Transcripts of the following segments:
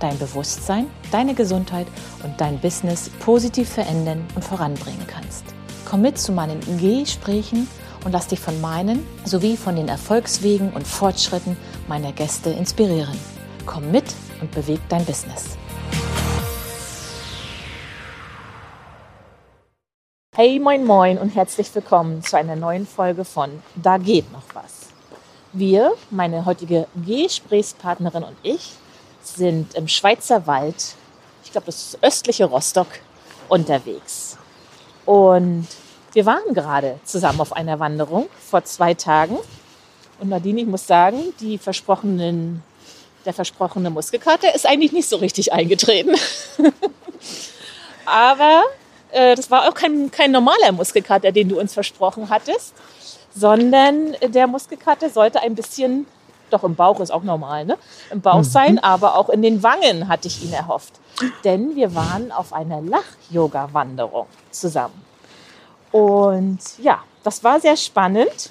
dein Bewusstsein, deine Gesundheit und dein Business positiv verändern und voranbringen kannst. Komm mit zu meinen Gesprächen und lass dich von meinen sowie von den Erfolgswegen und Fortschritten meiner Gäste inspirieren. Komm mit und beweg dein Business. Hey, moin, moin und herzlich willkommen zu einer neuen Folge von Da geht noch was. Wir, meine heutige Gesprächspartnerin und ich, sind im Schweizer Wald, ich glaube, das ist östliche Rostock, unterwegs. Und wir waren gerade zusammen auf einer Wanderung vor zwei Tagen. Und Nadine, ich muss sagen, die versprochenen, der versprochene Muskelkater ist eigentlich nicht so richtig eingetreten. Aber äh, das war auch kein, kein normaler Muskelkater, den du uns versprochen hattest, sondern der Muskelkater sollte ein bisschen, doch im Bauch ist auch normal, ne? Im Bauch mhm. sein, aber auch in den Wangen hatte ich ihn erhofft. Denn wir waren auf einer Lach-Yoga-Wanderung zusammen. Und ja, das war sehr spannend.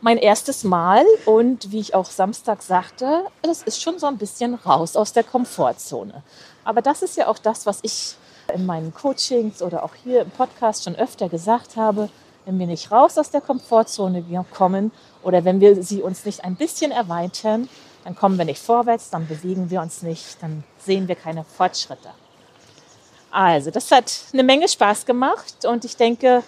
Mein erstes Mal und wie ich auch Samstag sagte, es ist schon so ein bisschen raus aus der Komfortzone. Aber das ist ja auch das, was ich in meinen Coachings oder auch hier im Podcast schon öfter gesagt habe wenn wir nicht raus aus der Komfortzone kommen oder wenn wir sie uns nicht ein bisschen erweitern, dann kommen wir nicht vorwärts, dann bewegen wir uns nicht, dann sehen wir keine Fortschritte. Also, das hat eine Menge Spaß gemacht und ich denke,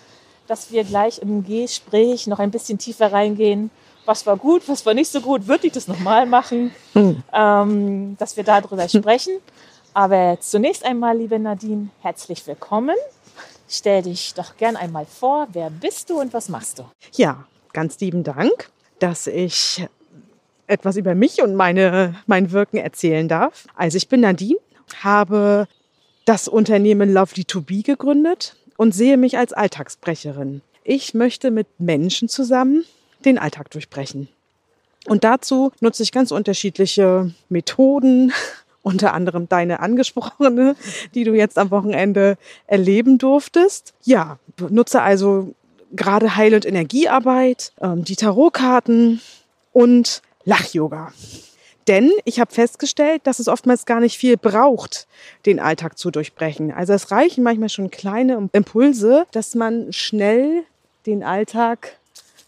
dass wir gleich im Gespräch noch ein bisschen tiefer reingehen. Was war gut, was war nicht so gut, würde ich das nochmal machen, hm. ähm, dass wir darüber sprechen. Aber zunächst einmal, liebe Nadine, herzlich willkommen. Stell dich doch gern einmal vor. Wer bist du und was machst du? Ja, ganz lieben Dank, dass ich etwas über mich und meine, mein Wirken erzählen darf. Also ich bin Nadine, habe das Unternehmen Lovely to Be gegründet und sehe mich als Alltagsbrecherin. Ich möchte mit Menschen zusammen den Alltag durchbrechen. Und dazu nutze ich ganz unterschiedliche Methoden, unter anderem deine angesprochene, die du jetzt am Wochenende erleben durftest. Ja, nutze also gerade Heil- und Energiearbeit, ähm, die Tarotkarten und Lach-Yoga. Denn ich habe festgestellt, dass es oftmals gar nicht viel braucht, den Alltag zu durchbrechen. Also es reichen manchmal schon kleine Impulse, dass man schnell den Alltag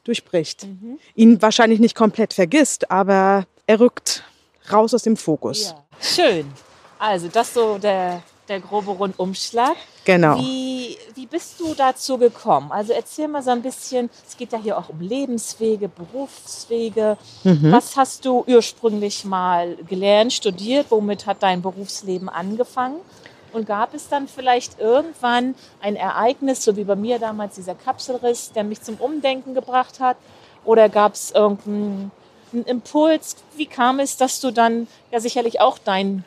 durchbricht. Mhm. Ihn wahrscheinlich nicht komplett vergisst, aber er rückt raus aus dem Fokus. Ja. Schön. Also das so der, der grobe Rundumschlag. Genau. Wie, wie bist du dazu gekommen? Also erzähl mal so ein bisschen, es geht ja hier auch um Lebenswege, Berufswege. Mhm. Was hast du ursprünglich mal gelernt, studiert? Womit hat dein Berufsleben angefangen? Und gab es dann vielleicht irgendwann ein Ereignis, so wie bei mir damals dieser Kapselriss, der mich zum Umdenken gebracht hat? Oder gab es irgendeinen ein Impuls? Wie kam es, dass du dann ja sicherlich auch dein,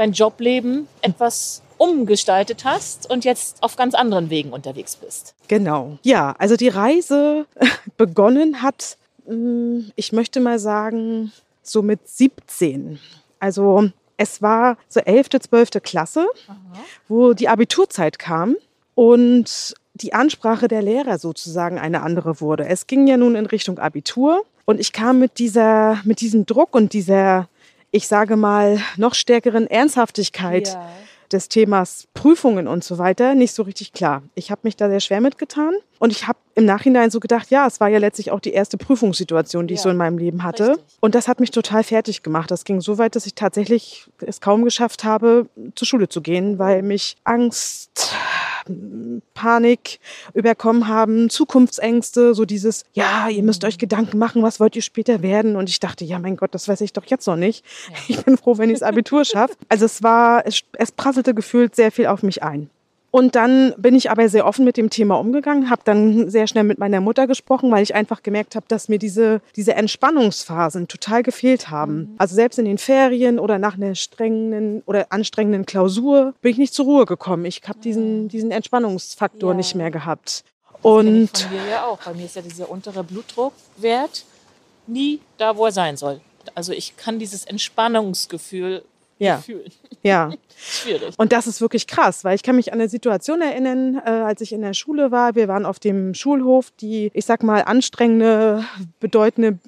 dein Jobleben etwas umgestaltet hast und jetzt auf ganz anderen Wegen unterwegs bist? Genau. Ja, also die Reise begonnen hat, hm, ich möchte mal sagen, so mit 17. Also es war so 11., 12. Klasse, Aha. wo die Abiturzeit kam und die Ansprache der Lehrer sozusagen eine andere wurde. Es ging ja nun in Richtung Abitur und ich kam mit dieser, mit diesem Druck und dieser, ich sage mal, noch stärkeren Ernsthaftigkeit ja. des Themas Prüfungen und so weiter nicht so richtig klar. Ich habe mich da sehr schwer mitgetan und ich habe im Nachhinein so gedacht, ja, es war ja letztlich auch die erste Prüfungssituation, die ja. ich so in meinem Leben hatte. Richtig. Und das hat mich total fertig gemacht. Das ging so weit, dass ich tatsächlich es kaum geschafft habe, zur Schule zu gehen, weil mich Angst, Panik überkommen haben, Zukunftsängste, so dieses, ja, ihr müsst euch Gedanken machen, was wollt ihr später werden? Und ich dachte, ja, mein Gott, das weiß ich doch jetzt noch nicht. Ich bin froh, wenn ich das Abitur schaffe. Also es war, es, es prasselte gefühlt sehr viel auf mich ein. Und dann bin ich aber sehr offen mit dem Thema umgegangen, habe dann sehr schnell mit meiner Mutter gesprochen, weil ich einfach gemerkt habe, dass mir diese, diese Entspannungsphasen total gefehlt haben. Mhm. Also selbst in den Ferien oder nach einer strengen oder anstrengenden Klausur bin ich nicht zur Ruhe gekommen. Ich habe diesen, diesen Entspannungsfaktor ja. nicht mehr gehabt. Und das von mir ja auch. Bei mir ist ja dieser untere Blutdruckwert nie da, wo er sein soll. Also ich kann dieses Entspannungsgefühl ja. fühlen. Ja. Schwierig. Und das ist wirklich krass, weil ich kann mich an eine Situation erinnern, äh, als ich in der Schule war. Wir waren auf dem Schulhof. Die, ich sag mal, anstrengende, bedeutende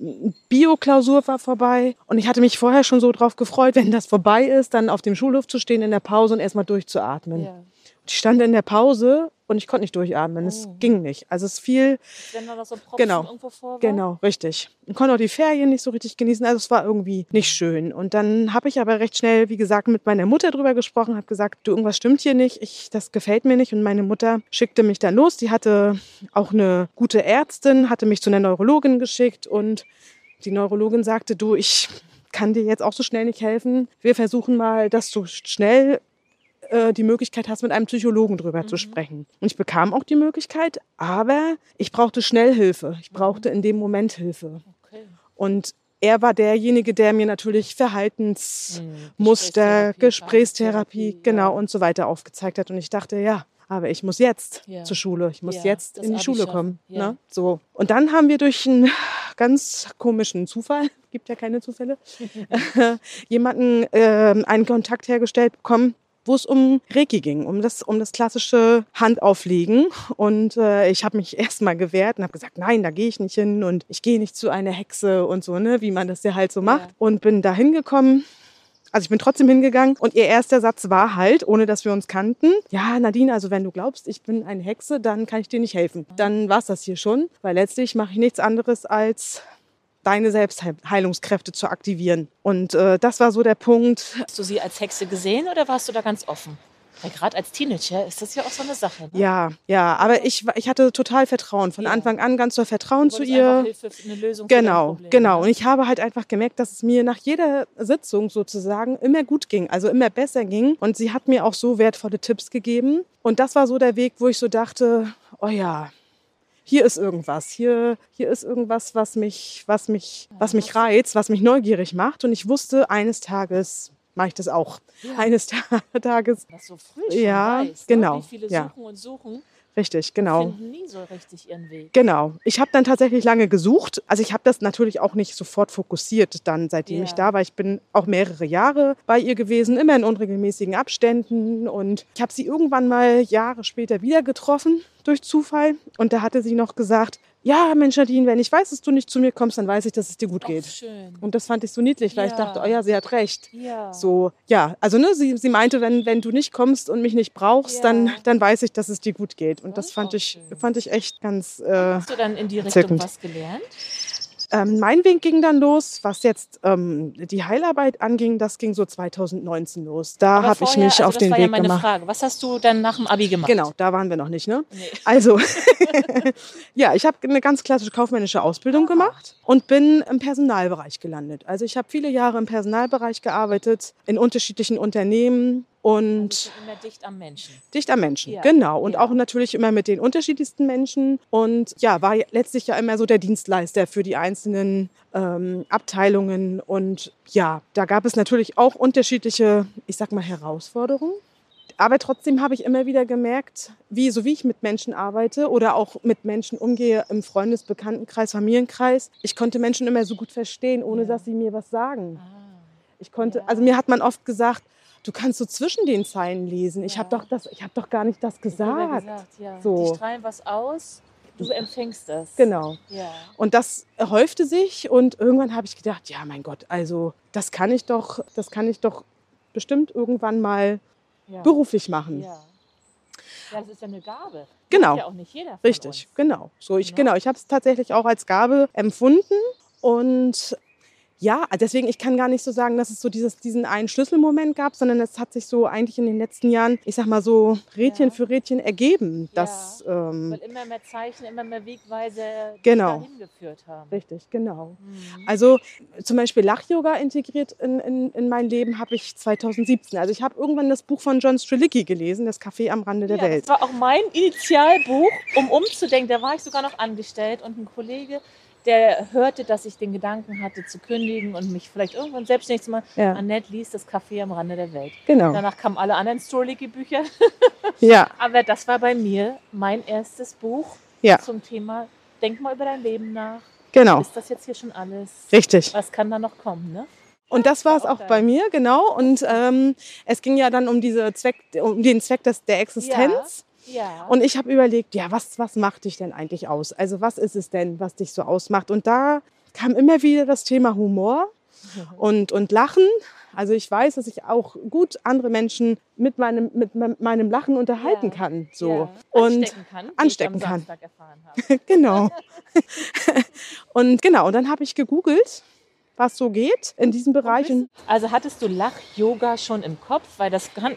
Bio-Klausur war vorbei. Und ich hatte mich vorher schon so drauf gefreut, wenn das vorbei ist, dann auf dem Schulhof zu stehen in der Pause und erstmal durchzuatmen. Ja. Ich stand in der Pause und ich konnte nicht durchatmen. Es oh. ging nicht. Also es fiel. Wenn da noch so genau, irgendwo vor war? Genau, richtig. Ich konnte auch die Ferien nicht so richtig genießen. Also es war irgendwie nicht schön. Und dann habe ich aber recht schnell, wie gesagt, mit meiner Mutter drüber gesprochen, habe gesagt, du, irgendwas stimmt hier nicht. Ich, das gefällt mir nicht. Und meine Mutter schickte mich dann los. Die hatte auch eine gute Ärztin, hatte mich zu einer Neurologin geschickt und die Neurologin sagte, du, ich kann dir jetzt auch so schnell nicht helfen. Wir versuchen mal, dass du schnell äh, die Möglichkeit hast, mit einem Psychologen drüber mhm. zu sprechen. Und ich bekam auch die Möglichkeit, aber ich brauchte schnell Hilfe. Ich brauchte in dem Moment Hilfe. Okay. Und er war derjenige, der mir natürlich Verhaltensmuster, mhm. Gesprächstherapie, Gesprächstherapie genau ja. und so weiter aufgezeigt hat. Und ich dachte, ja, aber ich muss jetzt ja. zur Schule, ich muss ja, jetzt in die Schule kommen. Ne? So. Und dann haben wir durch einen ganz komischen Zufall, gibt ja keine Zufälle, jemanden äh, einen Kontakt hergestellt bekommen, wo es um Reiki ging, um das, um das klassische Handauflegen. Und äh, ich habe mich erstmal gewehrt und habe gesagt, nein, da gehe ich nicht hin und ich gehe nicht zu einer Hexe und so, ne, wie man das ja halt so macht. Ja. Und bin da hingekommen. Also ich bin trotzdem hingegangen und ihr erster Satz war halt, ohne dass wir uns kannten, ja, Nadine, also wenn du glaubst, ich bin eine Hexe, dann kann ich dir nicht helfen. Dann war es das hier schon, weil letztlich mache ich nichts anderes als deine Selbstheilungskräfte zu aktivieren. Und äh, das war so der Punkt. Hast du sie als Hexe gesehen oder warst du da ganz offen? Weil gerade als Teenager ist das ja auch so eine Sache. Ne? Ja, ja, aber ich, ich hatte total Vertrauen. Von ja. Anfang an ganz doll Vertrauen zu ihr. Hilfe, eine Lösung genau, genau. Ne? Und ich habe halt einfach gemerkt, dass es mir nach jeder Sitzung sozusagen immer gut ging, also immer besser ging. Und sie hat mir auch so wertvolle Tipps gegeben. Und das war so der Weg, wo ich so dachte, oh ja, hier ist irgendwas, hier, hier ist irgendwas, was mich, was mich, was mich reizt, was mich neugierig macht. Und ich wusste, eines Tages mache ich das auch. Ja. Eines Tages. Was so frisch ja, weiß, genau. Ne? Wie viele ja. suchen und suchen. Richtig, genau. Finden nie so richtig ihren Weg. Genau. Ich habe dann tatsächlich lange gesucht. Also ich habe das natürlich auch nicht sofort fokussiert, dann seitdem yeah. ich da war. Ich bin auch mehrere Jahre bei ihr gewesen, immer in unregelmäßigen Abständen. Und ich habe sie irgendwann mal Jahre später wieder getroffen durch Zufall. Und da hatte sie noch gesagt, ja, Mensch Nadine, wenn ich weiß, dass du nicht zu mir kommst, dann weiß ich, dass es dir gut geht. Schön. Und das fand ich so niedlich, weil ja. ich dachte, oh ja, sie hat recht. Ja. So, ja, also ne, sie, sie meinte, wenn, wenn du nicht kommst und mich nicht brauchst, ja. dann, dann weiß ich, dass es dir gut geht. Und das, das fand ich, fand ich echt ganz. Äh, Hast du dann in die Richtung was gelernt? Ähm, mein Weg ging dann los, was jetzt ähm, die Heilarbeit anging, das ging so 2019 los. Da habe ich mich also auf den Weg ja meine gemacht. Frage. Was hast du dann nach dem Abi gemacht? Genau, da waren wir noch nicht, ne? Nee. Also, ja, ich habe eine ganz klassische kaufmännische Ausbildung gemacht und bin im Personalbereich gelandet. Also ich habe viele Jahre im Personalbereich gearbeitet, in unterschiedlichen Unternehmen, und also immer dicht am Menschen. Dicht am Menschen, ja. genau. Und ja. auch natürlich immer mit den unterschiedlichsten Menschen. Und ja, war letztlich ja immer so der Dienstleister für die einzelnen ähm, Abteilungen. Und ja, da gab es natürlich auch unterschiedliche, ich sag mal, Herausforderungen. Aber trotzdem habe ich immer wieder gemerkt, wie, so wie ich mit Menschen arbeite oder auch mit Menschen umgehe im Freundes-, Bekanntenkreis, Familienkreis, ich konnte Menschen immer so gut verstehen, ohne ja. dass sie mir was sagen. Ah. Ich konnte, also mir hat man oft gesagt, du kannst so zwischen den Zeilen lesen. Ich habe doch das, ich habe doch gar nicht das gesagt. gesagt ja. so. Die strahlen was aus, du empfängst das. Genau. Ja. Und das häufte sich und irgendwann habe ich gedacht, ja, mein Gott, also das kann ich doch, das kann ich doch bestimmt irgendwann mal beruflich machen. Ja. Das ist ja eine Gabe. Genau. Ja auch nicht jeder Richtig, uns. genau. So ich ja. genau, ich habe es tatsächlich auch als Gabe empfunden und Ja, deswegen, ich kann gar nicht so sagen, dass es so dieses, diesen einen Schlüsselmoment gab, sondern es hat sich so eigentlich in den letzten Jahren, ich sag mal so, Rädchen Ja. für Rädchen ergeben. Ja. Dass, ähm, Weil immer mehr Zeichen, immer mehr Wegweise Genau. dahin geführt haben. richtig, genau. Mhm. Also zum Beispiel Lach-Yoga integriert in, in, in mein Leben habe ich 2017. Also ich habe irgendwann das Buch von John Strelicky gelesen, Das Café am Rande der ja, Welt. Das war auch mein Initialbuch, um umzudenken. Da war ich sogar noch angestellt und ein Kollege, der hörte, dass ich den Gedanken hatte zu kündigen und mich vielleicht irgendwann selbstständig zu machen. Ja, Annette liest das Café am Rande der Welt. genau. Danach kamen alle anderen Strolicky-Bücher. Ja, Aber das war bei mir mein erstes Buch Ja. zum Thema Denk mal über dein Leben nach. genau. Ist das jetzt hier schon alles? Richtig. Was kann da noch kommen, ne? Und das war es auch auch bei mir, genau. Und ähm, es ging ja dann um, diese Zweck, um den Zweck des, der Existenz. Ja. Und ich habe überlegt, ja, was, was macht dich denn eigentlich aus? Also was ist es denn, was dich so ausmacht? Und da kam immer wieder das Thema Humor und, und Lachen. Also ich weiß, dass ich auch gut andere Menschen mit meinem, mit me- meinem Lachen unterhalten Ja. kann. So. ja. Und anstecken kann, anstecken kann. Genau. und genau, und dann habe ich gegoogelt, was so geht in diesem Bereich. Und Also hattest du Lach-Yoga schon im Kopf? Weil das kann,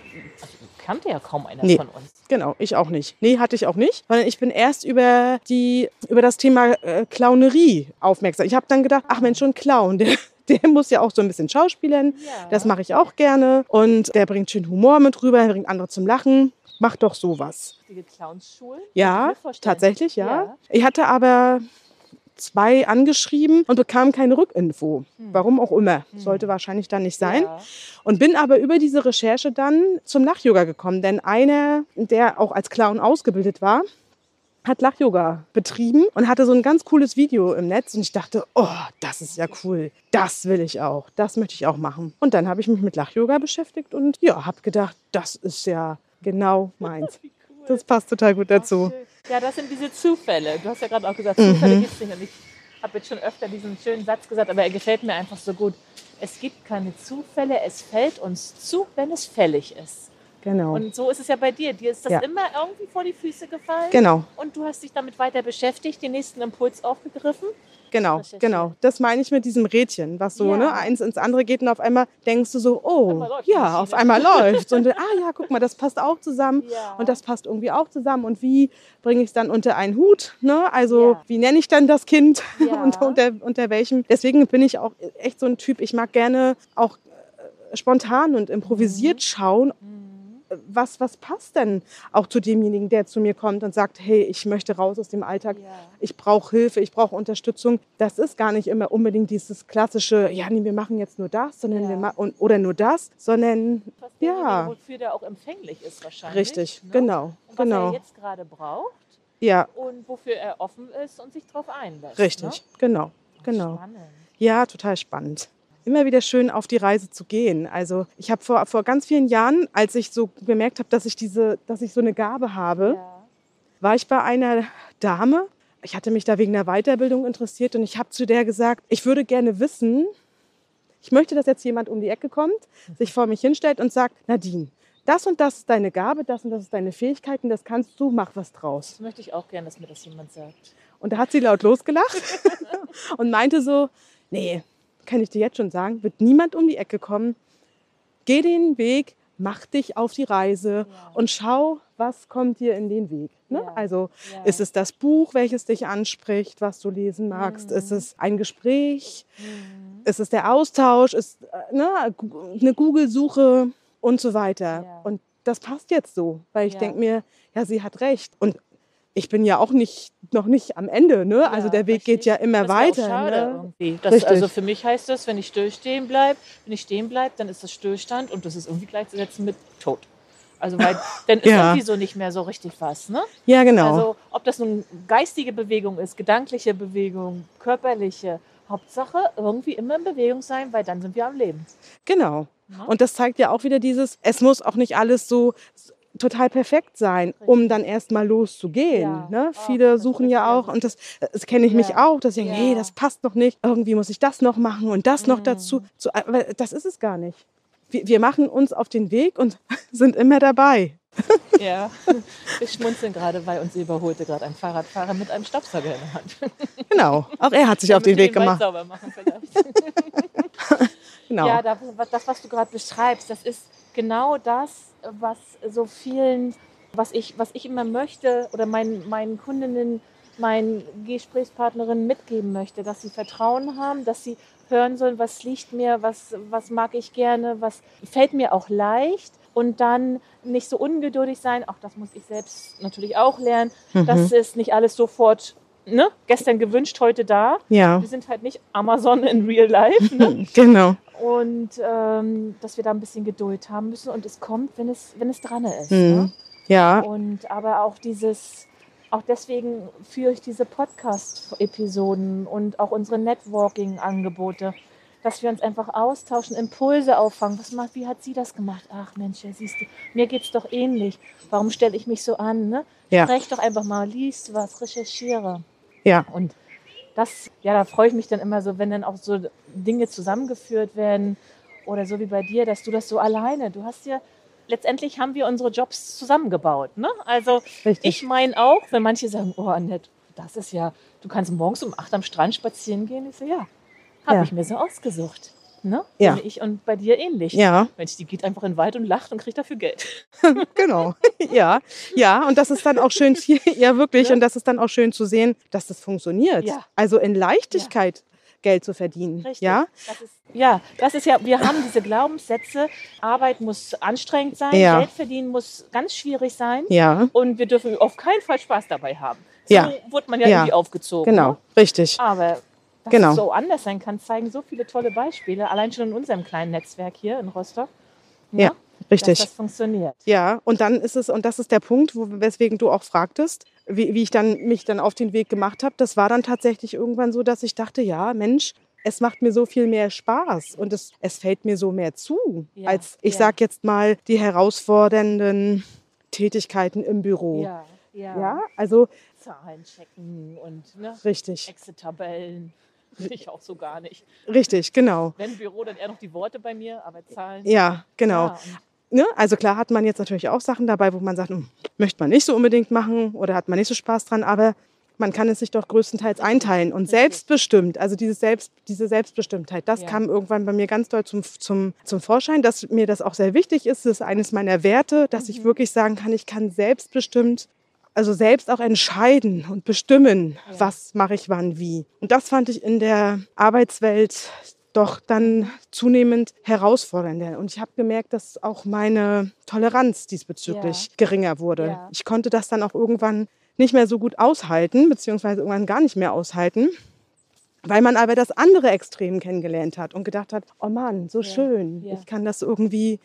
kannte ja kaum einer Nee. von uns. Genau, ich auch nicht. Nee, hatte ich auch nicht. Sondern ich bin erst über, die, über das Thema äh, Clownerie aufmerksam. Ich habe dann gedacht, ach Mensch, schon Clown, der, der muss ja auch so ein bisschen schauspielern. Ja. Das mache ich auch gerne. Und der bringt schön Humor mit rüber, der bringt andere zum Lachen. Mach doch sowas. Richtige ich Ja, tatsächlich, ja. Ja. Ich hatte aber zwei angeschrieben und bekam keine Rückinfo. Warum auch immer. Sollte wahrscheinlich dann nicht sein. Ja. Und bin aber über diese Recherche dann zum Lach-Yoga gekommen. Denn einer, der auch als Clown ausgebildet war, hat Lach-Yoga betrieben und hatte so ein ganz cooles Video im Netz. Und ich dachte, oh, das ist ja cool. Das will ich auch. Das möchte ich auch machen. Und dann habe ich mich mit Lach-Yoga beschäftigt und ja, habe gedacht, das ist ja genau meins. Das passt total gut dazu. Ja, das sind diese Zufälle. Du hast ja gerade auch gesagt, Zufälle Mhm. gibt es nicht. Und ich habe jetzt schon öfter diesen schönen Satz gesagt, aber er gefällt mir einfach so gut. Es gibt keine Zufälle, es fällt uns zu, wenn es fällig ist. Genau. Und so ist es ja bei dir. Dir ist das Ja. immer irgendwie vor die Füße gefallen. Genau. Und du hast dich damit weiter beschäftigt, den nächsten Impuls aufgegriffen. Genau, genau. Das meine ich mit diesem Rädchen, was so Ja. ne, eins ins andere geht und auf einmal denkst du so, oh, ja, auf einmal läuft. Und ah ja, guck mal, das passt auch zusammen Ja. und das passt irgendwie auch zusammen. Und wie bringe ich es dann unter einen Hut? Ne? Also Ja. wie nenne ich dann das Kind und unter, unter welchem? Deswegen bin ich auch echt so ein Typ. Ich mag gerne auch äh, spontan und improvisiert schauen, was, was passt denn auch zu demjenigen, der zu mir kommt und sagt, hey, ich möchte raus aus dem Alltag, Ja. ich brauche Hilfe, ich brauche Unterstützung. Das ist gar nicht immer unbedingt dieses klassische, ja, nee, wir machen jetzt nur das, sondern Ja. wir ma und, oder nur das, sondern Was Ja. wofür der auch empfänglich ist wahrscheinlich. richtig, ne? genau, Und was genau. er jetzt gerade braucht Ja, und wofür er offen ist und sich darauf einlässt. richtig, Ne? genau, genau. Spannend. Ja, total spannend. Immer wieder schön auf die Reise zu gehen. Also ich habe vor, vor ganz vielen Jahren, als ich so gemerkt habe, dass ich diese, dass ich so eine Gabe habe, Ja. war ich bei einer Dame. Ich hatte mich da wegen der Weiterbildung interessiert und ich habe zu der gesagt, ich würde gerne wissen, ich möchte, dass jetzt jemand um die Ecke kommt, sich vor mich hinstellt und sagt, Nadine, das und das ist deine Gabe, das und das ist deine Fähigkeiten, das kannst du, mach was draus. Das möchte ich auch gerne, dass mir das jemand sagt. Und da hat sie laut losgelacht und meinte so, nee, kann ich dir jetzt schon sagen, wird niemand um die Ecke kommen. Geh den Weg, mach dich auf die Reise Ja. und schau, was kommt dir in den Weg. Ne? Ja. Also Ja. ist es das Buch, welches dich anspricht, was du lesen magst? Ist es ein Gespräch? Mhm. Ist es der Austausch? Ist äh, ne, eine Google-Suche und so weiter? Und das passt jetzt so, weil ich denke mir, ja, sie hat recht. Und ich bin ja auch nicht, noch nicht am Ende. Ne? also Ja, der Weg geht richtig. ja immer Das weiter. schade Ne? Das, also für mich heißt das, wenn ich still stehen bleibe, wenn ich stehen bleibe, dann ist das Stillstand und das ist irgendwie gleichzusetzen mit Tod. Also weil dann ist Ja. irgendwie so nicht mehr so richtig was. Ne? Ja, genau. Also ob das nun geistige Bewegung ist, gedankliche Bewegung, körperliche, Hauptsache irgendwie immer in Bewegung sein, weil dann sind wir am Leben. genau. Ne? Und das zeigt ja auch wieder dieses, es muss auch nicht alles so total perfekt sein, um dann erst mal loszugehen. Ja. Ne? Ach, Viele suchen ja ja auch, und das, das kenne ich mich Ja. auch, dass sie sagen, hey, Ja. das passt noch nicht, irgendwie muss ich das noch machen und das noch Mhm. dazu. So, aber das ist es gar nicht. Wir, wir machen uns auf den Weg und sind immer dabei. Ja, wir schmunzeln gerade, weil uns überholte gerade ein Fahrradfahrer mit einem Staubsauger in der Hand. Genau, auch er hat sich auf den Weg gemacht. Sauber machen vielleicht. genau. Ja, da, das, was du gerade beschreibst, das ist genau das, was so vielen, was ich, was ich immer möchte oder meinen, meinen Kundinnen, meinen Gesprächspartnerinnen mitgeben möchte, dass sie Vertrauen haben, dass sie hören sollen, was liegt mir, was, was mag ich gerne, was fällt mir auch leicht und dann nicht so ungeduldig sein. Auch das muss ich selbst natürlich auch lernen. Mhm. Das ist nicht alles sofort ne, gestern gewünscht, heute da. Ja, Wir sind halt nicht Amazon in real life. Ne? genau. Und ähm, dass wir da ein bisschen Geduld haben müssen und es kommt, wenn es, wenn es dran ist. Mhm. Ne? Ja, Und aber auch dieses, auch deswegen führe ich diese Podcast-Episoden und auch unsere Networking-Angebote, dass wir uns einfach austauschen, Impulse auffangen. Was macht, wie hat sie das gemacht? Ach Mensch, ja, siehst du, mir geht es doch ähnlich. Warum stelle ich mich so an? Ne? Ja. Sprech doch einfach mal, liest was, recherchiere. ja, Und das, ja, da freue ich mich dann immer so, wenn dann auch so Dinge zusammengeführt werden oder so wie bei dir, dass du das so alleine, du hast ja, letztendlich haben wir unsere Jobs zusammengebaut, ne? Also richtig. ich meine auch, wenn manche sagen, oh Annette, das ist ja, du kannst morgens um acht am Strand spazieren gehen. Ich so, ja, habe Ja. ich mir so ausgesucht. Ne? Ja. Und ich und bei dir ähnlich. ja, Mensch, die geht einfach in den Wald und lacht und kriegt dafür Geld. genau. ja, ja, und das ist dann auch schön, ja wirklich, Ja. und das ist dann auch schön zu sehen, dass das funktioniert. Ja. Also in Leichtigkeit Geld zu verdienen. Richtig. Ja, Das ist, ja, das ist ja, wir haben diese Glaubenssätze, Arbeit muss anstrengend sein, Ja. Geld verdienen muss ganz schwierig sein ja, und wir dürfen auf keinen Fall Spaß dabei haben. So Ja. wurde man ja, Ja. irgendwie aufgezogen. genau, Ne? richtig. Aber dass Genau. es so anders sein kann, zeigen so viele tolle Beispiele, allein schon in unserem kleinen Netzwerk hier in Rostock. ne, Ja, richtig. Dass das funktioniert. Ja, und dann ist es, und das ist der Punkt, wo, weswegen du auch fragtest, wie, wie ich dann mich dann auf den Weg gemacht habe. Das war dann tatsächlich irgendwann so, dass ich dachte, ja, Mensch, es macht mir so viel mehr Spaß und es, es fällt mir so mehr zu, Ja, als ich ja. sag jetzt mal die herausfordernden Tätigkeiten im Büro. Ja, ja. Ja, also Zahlen checken und ne, richtig, Ich auch so gar nicht. richtig, genau. Wenn Büro, dann eher noch die Worte bei mir, aber Zahlen. Ja, genau. Ja, Ne? Also klar hat man jetzt natürlich auch Sachen dabei, wo man sagt, hm, möchte man nicht so unbedingt machen oder hat man nicht so Spaß dran, aber man kann es sich doch größtenteils einteilen und selbstbestimmt, also diese, Selbst, diese Selbstbestimmtheit, das Ja. kam irgendwann bei mir ganz doll zum, zum, zum Vorschein, dass mir das auch sehr wichtig ist. Das ist eines meiner Werte, dass Mhm. ich wirklich sagen kann, ich kann selbstbestimmt, also selbst auch entscheiden und bestimmen, Ja. was mache ich wann wie. Und das fand ich in der Arbeitswelt doch dann zunehmend herausfordernder. Und ich habe gemerkt, dass auch meine Toleranz diesbezüglich Ja. geringer wurde. Ja. Ich konnte das dann auch irgendwann nicht mehr so gut aushalten, beziehungsweise irgendwann gar nicht mehr aushalten, weil man aber das andere Extrem kennengelernt hat und gedacht hat, oh Mann, so Ja. schön, ich kann das irgendwie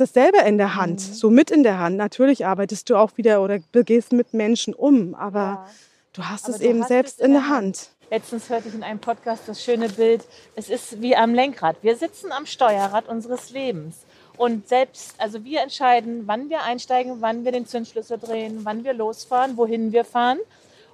das selber in der Hand, Mhm. so mit in der Hand. Natürlich arbeitest du auch wieder oder gehst mit Menschen um, aber ja. du hast Aber es du eben hast selbst in der Hand. Letztens hörte ich in einem Podcast das schöne Bild, es ist wie am Lenkrad. Wir sitzen am Steuerrad unseres Lebens. Und selbst, also wir entscheiden, wann wir einsteigen, wann wir den Zündschlüssel drehen, wann wir losfahren, wohin wir fahren.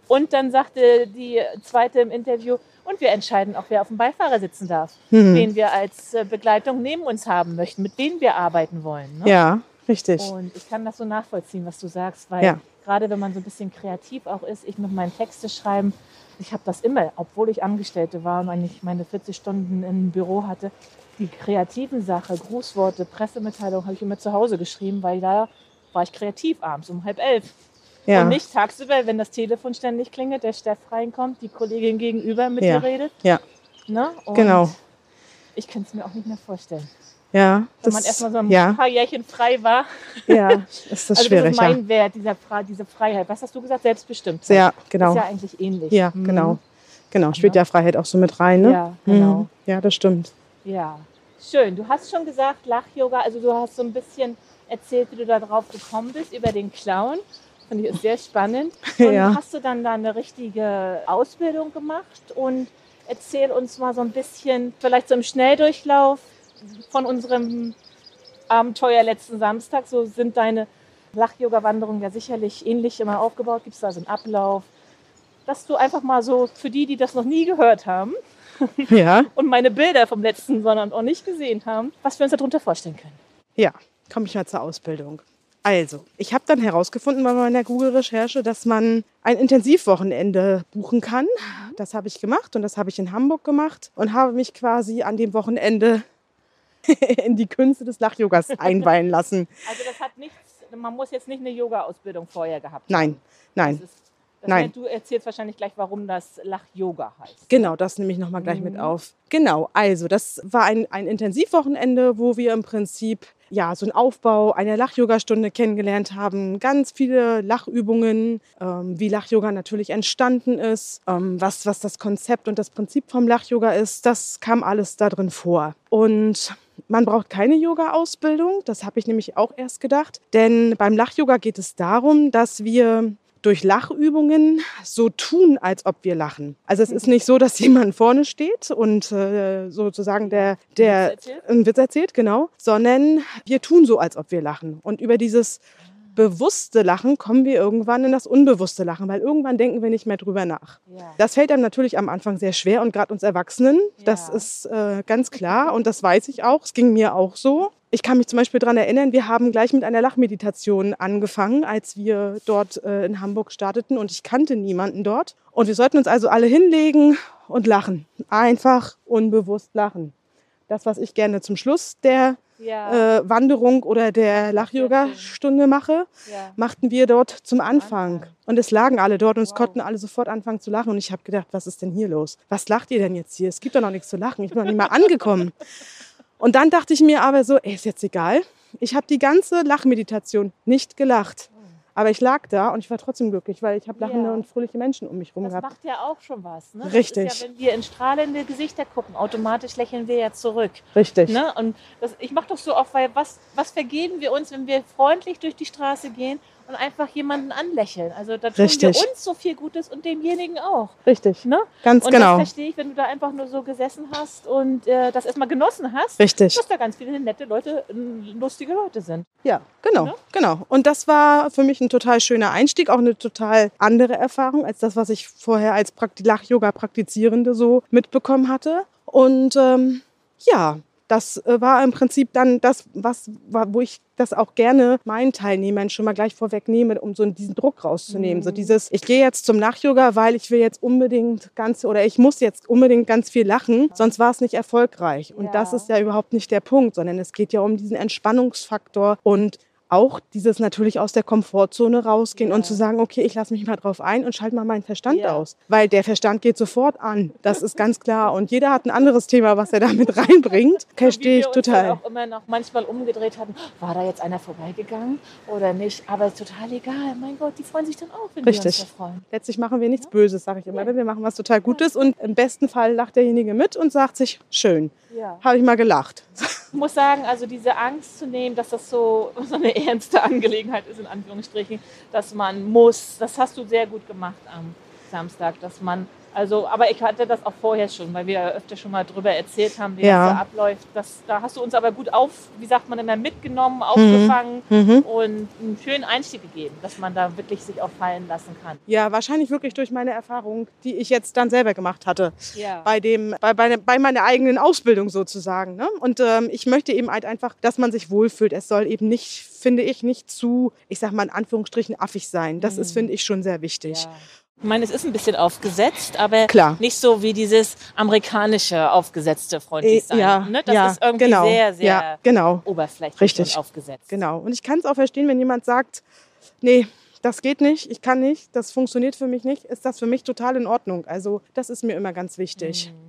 Und dann sagte die zweite im Interview, und wir entscheiden auch, wer auf dem Beifahrer sitzen darf, Hm. wen wir als äh, Begleitung neben uns haben möchten, mit wem wir arbeiten wollen. Ne? Ja, richtig. Und ich kann das so nachvollziehen, was du sagst, weil Ja. gerade wenn man so ein bisschen kreativ auch ist, ich mit meinen Texte schreiben, ich habe das immer, obwohl ich Angestellte war und eigentlich meine 40 Stunden im Büro hatte, die kreativen Sachen, Grußworte, Pressemitteilung habe ich immer zu Hause geschrieben, weil da war ich kreativ abends um halb elf. Ja, Und nicht tagsüber, wenn das Telefon ständig klingelt, der Steff reinkommt, die Kollegin gegenüber mit Ja. dir redet. ja, Ne? Genau. Ich kann es mir auch nicht mehr vorstellen. ja. Wenn man erstmal so ein ja, paar Jährchen frei war. ja, ist das also schwierig. das ist mein Wert, dieser, diese Freiheit. Was hast du gesagt? Selbstbestimmt. ja. ja, genau. Ist ja eigentlich ähnlich. Ja, Mhm. genau. Genau, spielt Ja. ja Freiheit auch so mit rein, ne? Ja, genau. Mhm. Ja, das stimmt. Ja, schön. Du hast schon gesagt, Lach-Yoga, also du hast so ein bisschen erzählt, wie du da drauf gekommen bist, über den Clown. Finde ich sehr spannend. Und Ja. hast du dann da eine richtige Ausbildung gemacht? Und erzähl uns mal so ein bisschen, vielleicht so im Schnelldurchlauf von unserem Abenteuer letzten Samstag. So sind deine Lach-Yoga-Wanderungen ja sicherlich ähnlich immer aufgebaut. Gibt es da so einen Ablauf? Dass du einfach mal so, für die, die das noch nie gehört haben, Ja, und meine Bilder vom letzten Sonnabend auch nicht gesehen haben, was wir uns darunter vorstellen können. ja, komme ich mal zur Ausbildung. Also, ich habe dann herausgefunden bei meiner Google-Recherche, dass man ein Intensivwochenende buchen kann. Das habe ich gemacht und das habe ich in Hamburg gemacht und habe mich quasi an dem Wochenende in die Künste des Lach-Yogas einweihen lassen. Also das hat nichts, man muss jetzt nicht eine Yoga-Ausbildung vorher gehabt haben. Nein, nein. Das ist, das Nein. Du erzählst wahrscheinlich gleich, warum das Lach-Yoga heißt. Genau, das nehme ich nochmal gleich mit Mhm. auf. Genau, also das war ein, ein Intensivwochenende, wo wir im Prinzip ja so einen Aufbau einer Lach-Yoga-Stunde kennengelernt haben. Ganz viele Lachübungen, ähm, wie Lach-Yoga natürlich entstanden ist, ähm, was, was das Konzept und das Prinzip vom Lach-Yoga ist, das kam alles da drin vor. Und man braucht keine Yoga-Ausbildung, das habe ich nämlich auch erst gedacht. Denn beim Lach-Yoga geht es darum, dass wir durch Lachübungen so tun, als ob wir lachen. Also es ist nicht so, dass jemand vorne steht und äh, sozusagen der, der Witz erzählt? einen Witz erzählt, genau, sondern wir tun so, als ob wir lachen. Und über dieses bewusste Lachen kommen wir irgendwann in das unbewusste Lachen, weil irgendwann denken wir nicht mehr drüber nach. Ja. Das fällt einem natürlich am Anfang sehr schwer und gerade uns Erwachsenen, das Ja. ist äh, ganz klar und das weiß ich auch. Es ging mir auch so. Ich kann mich zum Beispiel daran erinnern, wir haben gleich mit einer Lachmeditation angefangen, als wir dort äh, in Hamburg starteten und ich kannte niemanden dort. Und wir sollten uns also alle hinlegen und lachen. Einfach unbewusst lachen. Das, was ich gerne zum Schluss der Ja. äh, Wanderung oder der Lach-Yoga-Stunde mache, ja. machten wir dort zum Anfang. Und es lagen alle dort und es Wow. konnten alle sofort anfangen zu lachen. Und ich habe gedacht, was ist denn hier los? Was lacht ihr denn jetzt hier? Es gibt doch noch nichts zu lachen. Ich bin noch nicht mal angekommen. Und dann dachte ich mir aber so, ey, ist jetzt egal. Ich habe die ganze Lachmeditation nicht gelacht. Aber ich lag da und ich war trotzdem glücklich, weil ich habe lachende Ja. und fröhliche Menschen um mich herum Das gehabt. macht ja auch schon was. Ne? Das Richtig. Ja, wenn wir in strahlende Gesichter gucken, automatisch lächeln wir ja zurück. Richtig. Ne? Und das, ich mache doch so oft, weil was, was vergeben wir uns, wenn wir freundlich durch die Straße gehen und einfach jemanden anlächeln? Also da tun Richtig. wir uns so viel Gutes und demjenigen auch. Richtig. Ne? Ganz Und genau. das verstehe ich, wenn du da einfach nur so gesessen hast und äh, das erstmal genossen hast, Richtig. dass da ganz viele nette Leute, lustige Leute sind. Ja, genau, Ne? genau. Und das war für mich ein total schöner Einstieg, auch eine total andere Erfahrung als das, was ich vorher als Prakti Lach-Yoga-Praktizierende so mitbekommen hatte. Und ähm, ja, das äh, war im Prinzip dann das, was, wo ich das auch gerne meinen Teilnehmern schon mal gleich vorwegnehme, um so diesen Druck rauszunehmen. So dieses, ich gehe jetzt zum Lach-Yoga, weil ich will jetzt unbedingt ganz, oder ich muss jetzt unbedingt ganz viel lachen, sonst war es nicht erfolgreich. Und Ja. das ist ja überhaupt nicht der Punkt, sondern es geht ja um diesen Entspannungsfaktor und auch dieses natürlich aus der Komfortzone rausgehen Ja. und zu sagen, okay, ich lasse mich mal drauf ein und schalte mal meinen Verstand Ja. aus. Weil der Verstand geht sofort an. Das ist ganz klar. Und jeder hat ein anderes Thema, was er damit reinbringt. Verstehe ich wir uns total. Dann auch immer noch manchmal umgedreht hatten, war da jetzt einer vorbeigegangen oder nicht? Aber ist total egal. Mein Gott, die freuen sich dann auch, wenn wir uns Richtig. da freuen. Letztlich machen wir nichts Böses, sage ich immer. Ja. Wir machen was total Gutes und im besten Fall lacht derjenige mit und sagt sich, schön, Ja. habe ich mal gelacht. Ich muss sagen, also diese Angst zu nehmen, dass das so, so eine ernste Angelegenheit ist, in Anführungsstrichen, dass man muss, das hast du sehr gut gemacht am Samstag, dass man, also, aber ich hatte das auch vorher schon, weil wir öfter schon mal drüber erzählt haben, wie Ja. das so abläuft. Das, da hast du uns aber gut auf, wie sagt man immer, mitgenommen, aufgefangen Mhm. und einen schönen Einstieg gegeben, dass man da wirklich sich auch fallen lassen kann. Ja, wahrscheinlich wirklich durch meine Erfahrung, die ich jetzt dann selber gemacht hatte. Ja. bei, dem, bei, bei, bei meiner eigenen Ausbildung sozusagen. Ne? Und ähm, ich möchte eben halt einfach, dass man sich wohlfühlt. Es soll eben nicht, finde ich, nicht zu, ich sag mal in Anführungsstrichen, affig sein. Das ist, Mhm. finde ich, schon sehr wichtig. Ja. Ich meine, es ist ein bisschen aufgesetzt, aber Klar. nicht so wie dieses amerikanische aufgesetzte Freundlichsein. Äh, ja, ne? Das ja, ist irgendwie genau, sehr, sehr Ja, genau, oberflächlich Richtig. und aufgesetzt. genau. Und ich kann es auch verstehen, wenn jemand sagt, nee, das geht nicht, ich kann nicht, das funktioniert für mich nicht, ist das für mich total in Ordnung. Also das ist mir immer ganz wichtig. Mhm.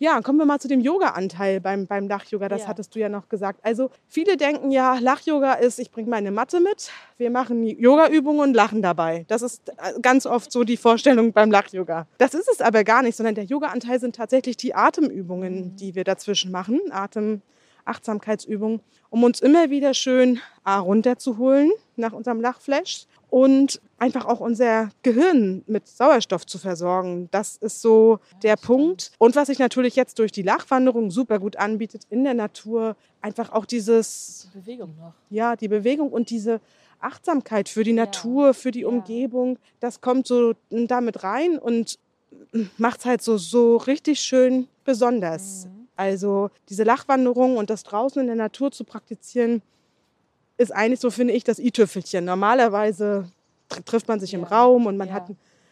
Ja, kommen wir mal zu dem Yoga-Anteil beim, beim Lach-Yoga. Das Ja. hattest du ja noch gesagt. Also viele denken ja, Lach-Yoga ist, ich bringe meine Matte mit, wir machen Yoga-Übungen und lachen dabei. Das ist äh, ganz oft so die Vorstellung beim Lach-Yoga. Das ist es aber gar nicht, sondern der Yoga-Anteil sind tatsächlich die Atemübungen, die wir dazwischen machen. Atem, Achtsamkeitsübungen, um uns immer wieder schön A, runterzuholen nach unserem Lachflash und einfach auch unser Gehirn mit Sauerstoff zu versorgen. Das ist so der Punkt. Und was sich natürlich jetzt durch die Lachwanderung super gut anbietet in der Natur, einfach auch dieses, Bewegung noch. ja, die Bewegung und diese Achtsamkeit für die Ja. Natur, für die Ja. Umgebung, das kommt so damit rein und macht es halt so, so richtig schön besonders. Mhm. Also diese Lachwanderung und das draußen in der Natur zu praktizieren, ist eigentlich so, finde ich, das i-Tüpfelchen. Normalerweise tr trifft man sich im Ja, Raum und man ja. hat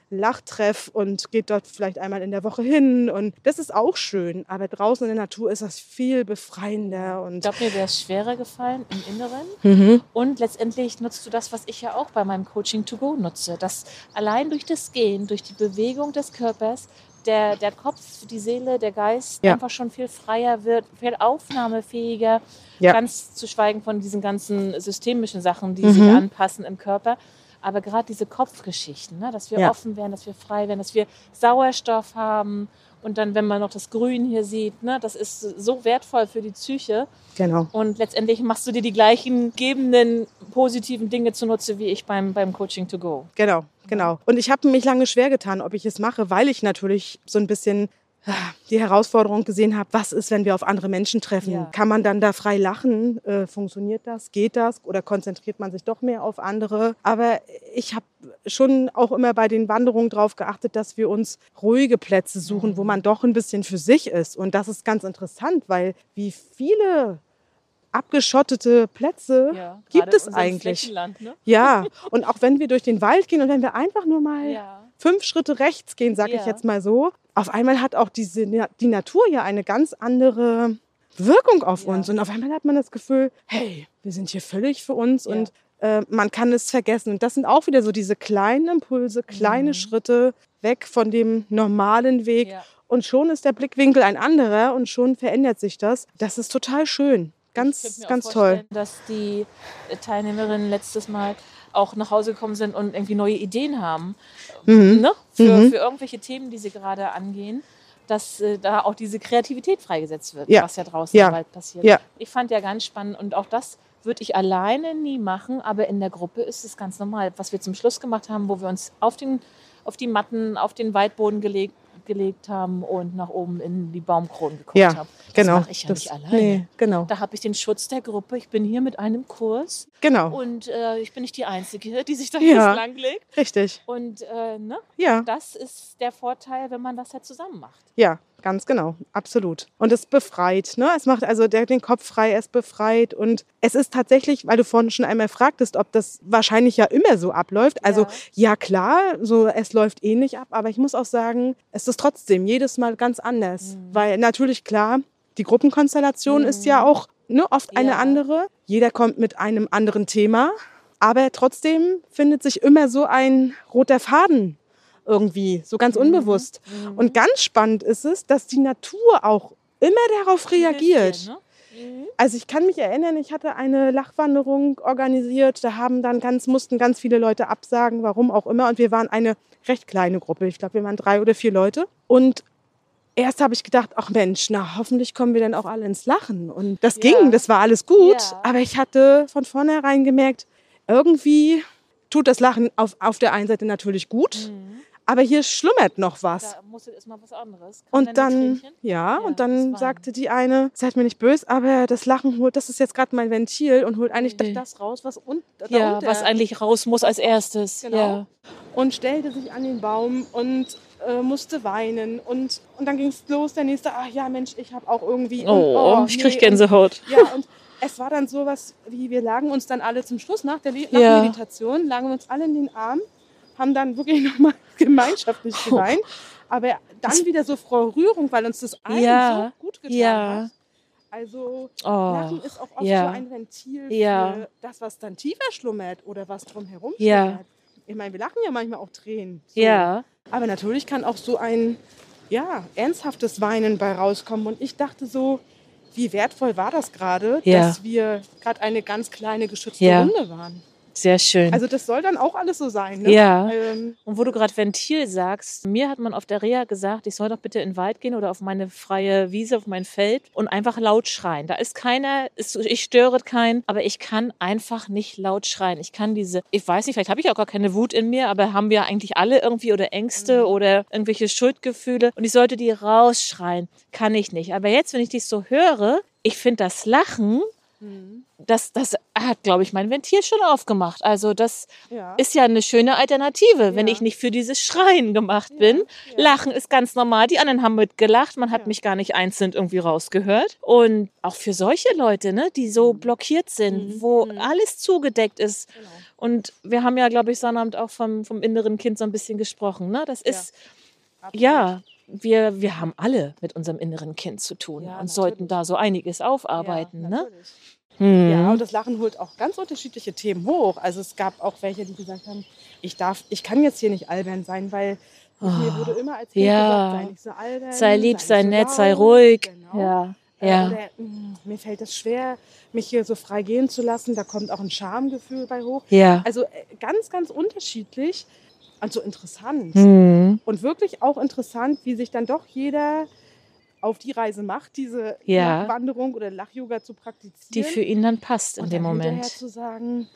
Lachtreff und geht dort vielleicht einmal in der Woche hin. Und das ist auch schön. Aber draußen in der Natur ist das viel befreiender. Und Ich glaube, mir wäre es schwerer gefallen im Inneren. mhm. Und letztendlich nutzt du das, was ich ja auch bei meinem Coaching to go nutze. Dass allein durch das Gehen, durch die Bewegung des Körpers, der, der Kopf, die Seele, der Geist Ja. einfach schon viel freier wird, viel aufnahmefähiger. Ja. Ganz zu schweigen von diesen ganzen systemischen Sachen, die Mhm. sich anpassen im Körper. Aber gerade diese Kopfgeschichten, ne, dass wir Ja. offen werden, dass wir frei werden, dass wir Sauerstoff haben. Und dann, wenn man noch das Grün hier sieht, ne, das ist so wertvoll für die Psyche. Genau. Und letztendlich machst du dir die gleichen gebenden, positiven Dinge zunutze wie ich beim, beim Coaching to go. Genau, genau. Und ich habe mich lange schwer getan, ob ich es mache, weil ich natürlich so ein bisschen die Herausforderung gesehen habe, was ist, wenn wir auf andere Menschen treffen? Ja. Kann man dann da frei lachen? Äh, funktioniert das? Geht das? Oder konzentriert man sich doch mehr auf andere? Aber ich habe schon auch immer bei den Wanderungen darauf geachtet, dass wir uns ruhige Plätze suchen, wo man doch ein bisschen für sich ist. Und das ist ganz interessant, weil wie viele abgeschottete Plätze gibt es eigentlich? Ne? Ja, und auch wenn wir durch den Wald gehen und wenn wir einfach nur mal Ja. fünf Schritte rechts gehen, sage ich Ja. jetzt mal so, auf einmal hat auch diese, die Natur ja eine ganz andere Wirkung auf Ja. uns. Und auf einmal hat man das Gefühl, hey, wir sind hier völlig für uns Ja. und äh, man kann es vergessen. Und das sind auch wieder so diese kleinen Impulse, kleine Mhm. Schritte weg von dem normalen Weg. Ja. Und schon ist der Blickwinkel ein anderer und schon verändert sich das. Das ist total schön. Ganz, ganz toll. Dass die äh, Teilnehmerinnen letztes Mal auch nach Hause gekommen sind und irgendwie neue Ideen haben Mhm. ne? für, Mhm. für irgendwelche Themen, die sie gerade angehen, dass äh, da auch diese Kreativität freigesetzt wird, Ja. was ja draußen Ja. im Wald passiert. Ja. Ich fand ja ganz spannend und auch das würde ich alleine nie machen, aber in der Gruppe ist es ganz normal. Was wir zum Schluss gemacht haben, wo wir uns auf, den, auf die Matten, auf den Waldboden gelegt, gelegt haben und nach oben in die Baumkronen geguckt Ja, haben. Das genau. mache ich ja Das- nicht alleine. Nee, genau. Da habe ich den Schutz der Gruppe. Ich bin hier mit einem Kurs Genau. und äh, ich bin nicht die Einzige, die sich da Ja. jetzt langlegt. Richtig. Und äh, ne, Ja. das ist der Vorteil, wenn man das halt zusammen macht. Ja, ganz genau, absolut. Und es befreit, ne? Es macht also der, den Kopf frei, es befreit. Und es ist tatsächlich, weil du vorhin schon einmal fragtest, ob das wahrscheinlich ja immer so abläuft. Also Ja. ja, klar, so es läuft ähnlich ab, aber ich muss auch sagen, es ist trotzdem jedes Mal ganz anders. Mhm. Weil natürlich klar, die Gruppenkonstellation ist ja Mhm. auch ne, oft eine Ja. andere. Jeder kommt mit einem anderen Thema. Aber trotzdem findet sich immer so ein roter Faden irgendwie, so ganz unbewusst. Mhm. Und ganz spannend ist es, dass die Natur auch immer darauf reagiert. Ne? Mhm. Also ich kann mich erinnern, ich hatte eine Lachwanderung organisiert. Da haben dann ganz, mussten ganz viele Leute absagen, warum auch immer. Und wir waren eine recht kleine Gruppe. Ich glaube, wir waren drei oder vier Leute. Und erst habe ich gedacht, ach Mensch, na hoffentlich kommen wir dann auch alle ins Lachen. Und das Ja. ging, das war alles gut. Ja. Aber ich hatte von vornherein gemerkt, irgendwie tut das Lachen auf, auf der einen Seite natürlich gut. Mhm. Aber hier schlummert noch was. Da muss jetzt mal was anderes. Kann Und dann, ja, Ja, und dann sagte die eine, seid mir nicht böse, aber das Lachen holt, das ist jetzt gerade mein Ventil und holt eigentlich Nee. das raus, was un Ja, unter was eigentlich raus muss als erstes. Genau. Ja. und stellte sich an den Baum und äh, musste weinen und, und dann ging es los, der nächste, ach ja Mensch, ich habe auch irgendwie und, Oh, ich krieg nee, Gänsehaut. Und, ja, und es war dann sowas, wie wir lagen uns dann alle zum Schluss nach der Le nach Ja. Meditation, lagen wir uns alle in den Arm, haben dann wirklich nochmal gemeinschaftlich geweint, aber dann wieder so frohe Rührung, weil uns das allen Ja. so gut getan Ja. hat. Also Oh. Lachen ist auch oft ja. so ein Ventil Ja. für das, was dann tiefer schlummert oder was drumherum Ja. schlummert. Ich meine, wir lachen ja manchmal auch Tränen. So. Ja. Aber natürlich kann auch so ein ja, ernsthaftes Weinen bei rauskommen. Und ich dachte so, wie wertvoll war das gerade, dass wir gerade eine ganz kleine geschützte. Runde waren. Sehr schön. Also das soll dann auch alles so sein. Ne? Ja. Ähm, Und wo du gerade Ventil sagst, mir hat man auf der Reha gesagt, ich soll doch bitte in den Wald gehen oder auf meine freie Wiese, auf mein Feld und einfach laut schreien. Da ist keiner, ist, ich störe keinen, aber ich kann einfach nicht laut schreien. Ich kann diese, ich weiß nicht, vielleicht habe ich auch gar keine Wut in mir, aber haben wir eigentlich alle irgendwie oder Ängste Mhm. oder irgendwelche Schuldgefühle und ich sollte die rausschreien. Kann ich nicht. Aber jetzt, wenn ich dich so höre, ich finde das Lachen das, das hat, glaube ich, mein Ventil schon aufgemacht. Also das Ja. ist ja eine schöne Alternative, wenn Ja. ich nicht für dieses Schreien gemacht bin. ja. Lachen ist ganz normal. Die anderen haben mitgelacht. Man hat mich gar nicht einzeln irgendwie rausgehört. Und auch für solche Leute, ne, die so blockiert sind, Mhm. wo Mhm. alles zugedeckt ist. Genau. Und wir haben ja, glaube ich, Sonnabend auch vom, vom inneren Kind so ein bisschen gesprochen. Ne? Das ist, ja, wir, wir haben alle mit unserem inneren Kind zu tun Ja, und sollten natürlich. da so einiges aufarbeiten. Ja, ne? natürlich. Hm. Ja, und das Lachen holt auch ganz unterschiedliche Themen hoch. Also es gab auch welche, die gesagt haben, ich darf, ich kann jetzt hier nicht albern sein, weil mir wurde immer als Kind Oh. Ja. gesagt, sei nicht so albern. sei lieb, sei nicht so nett, sei laut. ruhig. Genau. Ja, Äh, ja. Oder mh, mir fällt es schwer, mich hier so frei gehen zu lassen. Da kommt auch ein Schamgefühl bei hoch. ja. Also äh, ganz, ganz unterschiedlich und so interessant. Hm. Und wirklich auch interessant, wie sich dann doch jeder auf die Reise macht, diese Ja. Lachwanderung oder Lach-Yoga zu praktizieren. Die für ihn dann passt in dem hinterher Moment. zu sagen,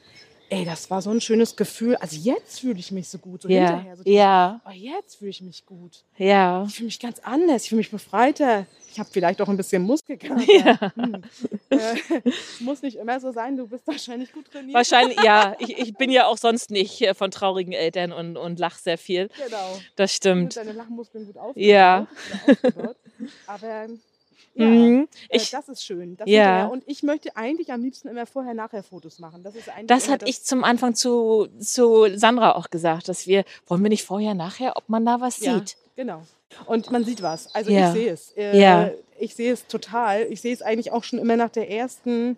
ey, das war so ein schönes Gefühl. Also jetzt fühle ich mich so gut. So Ja, hinterher. So ja, Oh, jetzt fühle ich mich gut. ja. Ich fühle mich ganz anders. Ich fühle mich befreiter. Ich habe vielleicht auch ein bisschen Muskelkater. Ja. Hm. Äh, muss nicht immer so sein. Du bist wahrscheinlich gut trainiert. Wahrscheinlich, ja. Ich, ich bin ja auch sonst nicht äh, von traurigen Eltern und, und lach sehr viel. Genau. Das Und stimmt. deine Lachmuskeln gut aufgebaut. Ja. aufgebaut. Aber ja, Mhm. äh, Ich, das ist schön. Das Ja. Und ich möchte eigentlich am liebsten immer Vorher-Nachher-Fotos machen. Das ist eigentlich das hatte ich zum Anfang zu, zu Sandra auch gesagt, dass wir, wollen wir nicht vorher, nachher, ob man da was Ja, sieht? genau. Und man sieht was. Also Ja. ich sehe es. Äh, Ja. Ich sehe es total. Ich sehe es eigentlich auch schon immer nach der ersten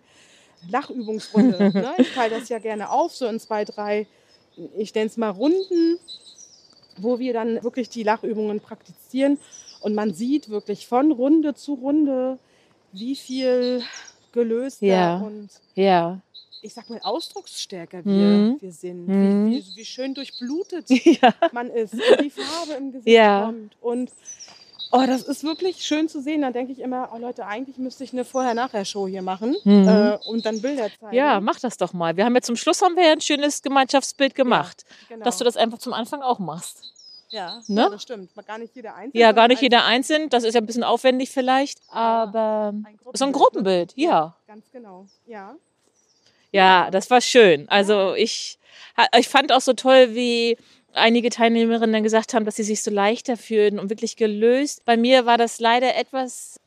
Lachübungsrunde. ne? Ich teile das ja gerne auf, so in zwei, drei, ich nenne es mal Runden, wo wir dann wirklich die Lachübungen praktizieren. Und man sieht wirklich von Runde zu Runde, wie viel gelöster Ja. und Ja. ich sag mal ausdrucksstärker wir, Mhm. wir sind. Mhm. Wie, wie, wie schön durchblutet ja. man ist, die Farbe im Gesicht Ja. kommt. Und oh, das ist wirklich schön zu sehen. Da denke ich immer, oh Leute, eigentlich müsste ich eine Vorher-Nachher-Show hier machen Mhm. äh, und dann Bilder zeigen. Ja, mach das doch mal. Wir haben ja zum Schluss haben wir ja ein schönes Gemeinschaftsbild gemacht, genau. dass du das einfach zum Anfang auch machst. Ja, ne? ja, das stimmt. Gar nicht jeder einzeln. Ja, gar nicht jeder einzeln. Das ist ja ein bisschen aufwendig vielleicht, aber als so ein ne? Gruppenbild, ja. Ganz genau. Ja. Ja, das war schön. Also ich, ich fand auch so toll, wie einige Teilnehmerinnen dann gesagt haben, dass sie sich so leichter fühlen und wirklich gelöst. Bei mir war das leider etwas